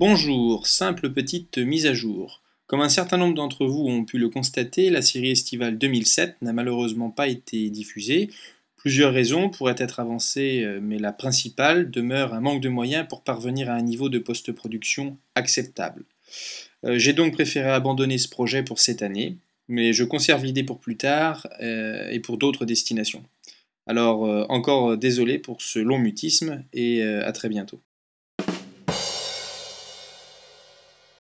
Bonjour, simple petite mise à jour. Comme un certain nombre d'entre vous ont pu le constater, la série estivale 2007 n'a malheureusement pas été diffusée. Plusieurs raisons pourraient être avancées, euh, mais la principale demeure un manque de moyens pour parvenir à un niveau de post-production acceptable. Euh, j'ai donc préféré abandonner ce projet pour cette année, mais je conserve l'idée pour plus tard euh, et pour d'autres destinations. Alors encore désolé pour ce long mutisme et à très bientôt.